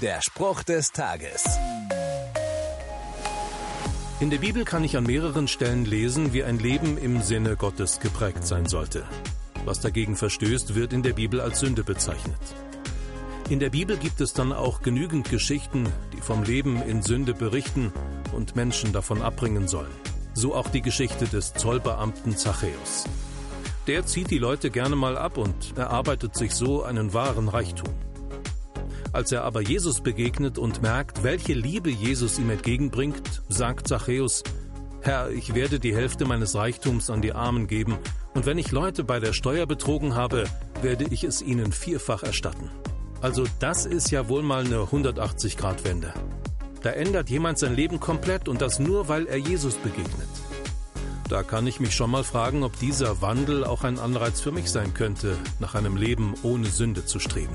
Der Spruch des Tages. In der Bibel kann ich an mehreren Stellen lesen, wie ein Leben im Sinne Gottes geprägt sein sollte. Was dagegen verstößt, wird in der Bibel als Sünde bezeichnet. In der Bibel gibt es dann auch genügend Geschichten, die vom Leben in Sünde berichten und Menschen davon abbringen sollen. So auch die Geschichte des Zollbeamten Zachäus. Der zieht die Leute gerne mal ab und erarbeitet sich so einen wahren Reichtum. Als er aber Jesus begegnet und merkt, welche Liebe Jesus ihm entgegenbringt, sagt Zachäus, Herr, ich werde die Hälfte meines Reichtums an die Armen geben, und wenn ich Leute bei der Steuer betrogen habe, werde ich es ihnen vierfach erstatten. Also das ist ja wohl mal eine 180-Grad-Wende. Da ändert jemand sein Leben komplett und das nur, weil er Jesus begegnet. Da kann ich mich schon mal fragen, ob dieser Wandel auch ein Anreiz für mich sein könnte, nach einem Leben ohne Sünde zu streben.